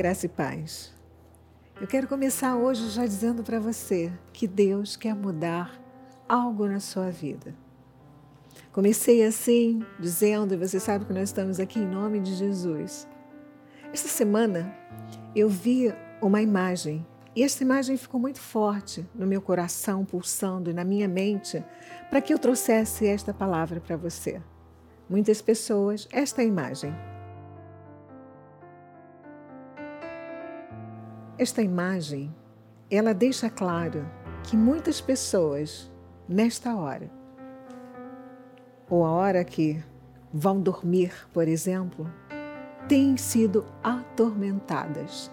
graça e paz. Eu quero começar hoje já dizendo para você que Deus quer mudar algo na sua vida. Comecei assim, dizendo, e você sabe que nós estamos aqui em nome de Jesus. Esta semana eu vi uma imagem, e esta imagem ficou muito forte no meu coração, pulsando na minha mente, para que eu trouxesse esta palavra para você. Muitas pessoas, esta imagem Esta imagem, ela deixa claro que muitas pessoas, nesta hora, ou a hora que vão dormir, por exemplo, têm sido atormentadas.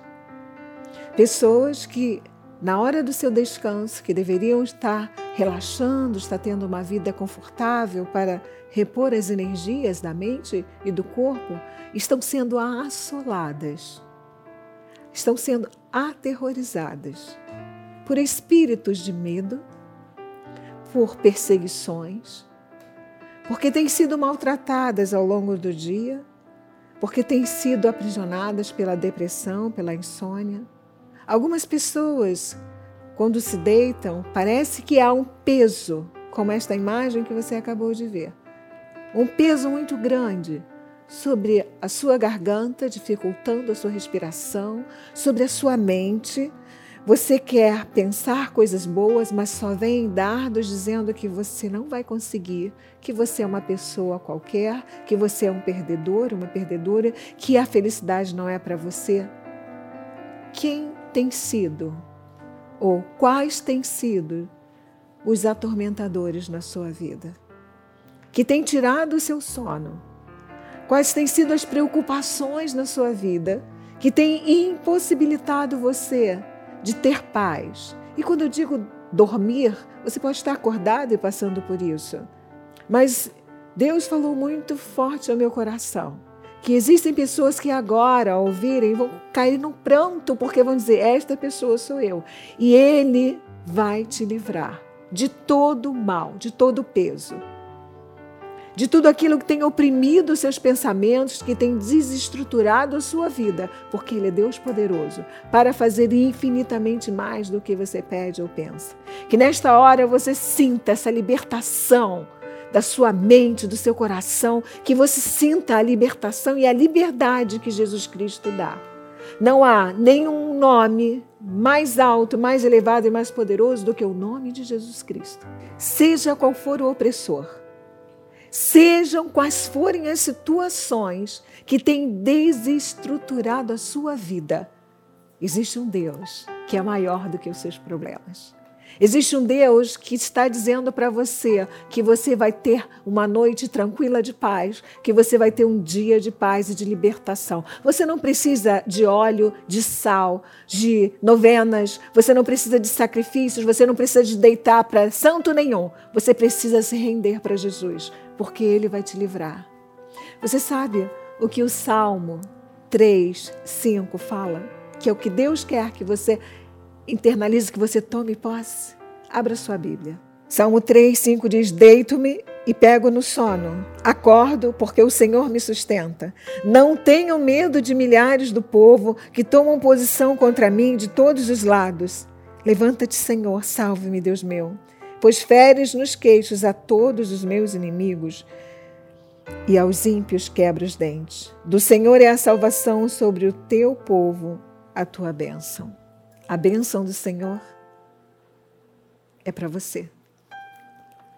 Pessoas que, na hora do seu descanso, que deveriam estar relaxando, estar tendo uma vida confortável para repor as energias da mente e do corpo, estão sendo assoladas estão sendo aterrorizadas por espíritos de medo, por perseguições, porque têm sido maltratadas ao longo do dia, porque têm sido aprisionadas pela depressão, pela insônia. Algumas pessoas, quando se deitam, parece que há um peso, como esta imagem que você acabou de ver. Um peso muito grande sobre a sua garganta, dificultando a sua respiração, sobre a sua mente. Você quer pensar coisas boas, mas só vem dardos dizendo que você não vai conseguir, que você é uma pessoa qualquer, que você é um perdedor, uma perdedora, que a felicidade não é para você. Quem tem sido ou quais têm sido os atormentadores na sua vida? Que tem tirado o seu sono, Quais têm sido as preocupações na sua vida que têm impossibilitado você de ter paz? E quando eu digo dormir, você pode estar acordado e passando por isso. Mas Deus falou muito forte ao meu coração que existem pessoas que agora, ao ouvirem, vão cair no pranto porque vão dizer: Esta pessoa sou eu. E Ele vai te livrar de todo mal, de todo peso de tudo aquilo que tem oprimido seus pensamentos, que tem desestruturado a sua vida, porque Ele é Deus poderoso para fazer infinitamente mais do que você pede ou pensa. Que nesta hora você sinta essa libertação da sua mente, do seu coração, que você sinta a libertação e a liberdade que Jesus Cristo dá. Não há nenhum nome mais alto, mais elevado e mais poderoso do que o nome de Jesus Cristo. Seja qual for o opressor, Sejam quais forem as situações que têm desestruturado a sua vida, existe um Deus que é maior do que os seus problemas. Existe um Deus que está dizendo para você que você vai ter uma noite tranquila de paz, que você vai ter um dia de paz e de libertação. Você não precisa de óleo, de sal, de novenas, você não precisa de sacrifícios, você não precisa de deitar para santo nenhum. Você precisa se render para Jesus porque Ele vai te livrar. Você sabe o que o Salmo 3, 5 fala? Que é o que Deus quer que você internalize, que você tome posse? Abra sua Bíblia. Salmo 3, 5 diz: Deito-me e pego no sono. Acordo porque o Senhor me sustenta. Não tenho medo de milhares do povo que tomam posição contra mim de todos os lados. Levanta-te, Senhor, salve-me, Deus meu pois feres nos queixos a todos os meus inimigos e aos ímpios quebra os dentes. Do Senhor é a salvação sobre o teu povo, a tua bênção. A bênção do Senhor é para você.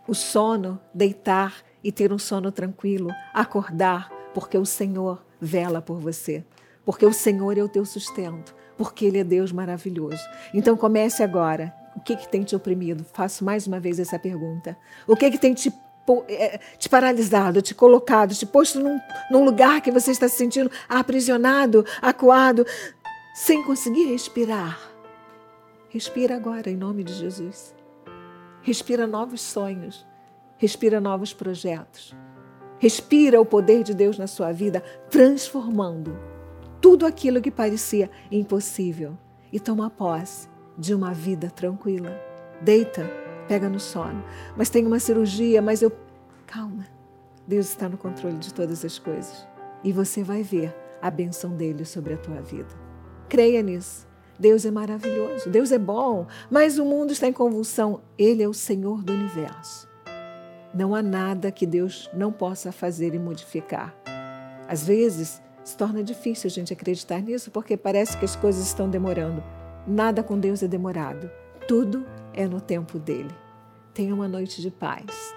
O sono, deitar e ter um sono tranquilo, acordar, porque o Senhor vela por você, porque o Senhor é o teu sustento, porque Ele é Deus maravilhoso. Então comece agora o que, que tem te oprimido? Faço mais uma vez essa pergunta. O que, que tem te, é, te paralisado, te colocado, te posto num, num lugar que você está se sentindo aprisionado, acuado, sem conseguir respirar? Respira agora, em nome de Jesus. Respira novos sonhos. Respira novos projetos. Respira o poder de Deus na sua vida, transformando tudo aquilo que parecia impossível e toma posse de uma vida tranquila. Deita, pega no sono. Mas tem uma cirurgia, mas eu. Calma. Deus está no controle de todas as coisas. E você vai ver a benção dele sobre a tua vida. Creia nisso. Deus é maravilhoso, Deus é bom, mas o mundo está em convulsão. Ele é o Senhor do universo. Não há nada que Deus não possa fazer e modificar. Às vezes, se torna difícil a gente acreditar nisso porque parece que as coisas estão demorando. Nada com Deus é demorado. Tudo é no tempo dele. Tenha uma noite de paz.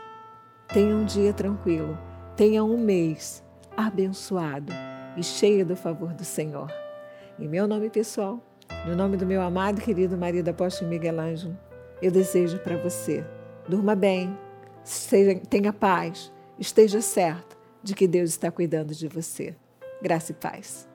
Tenha um dia tranquilo. Tenha um mês abençoado e cheio do favor do Senhor. Em meu nome pessoal, no nome do meu amado e querido marido apóstolo Miguel Ângelo, eu desejo para você, durma bem, seja, tenha paz, esteja certo de que Deus está cuidando de você. Graça e paz.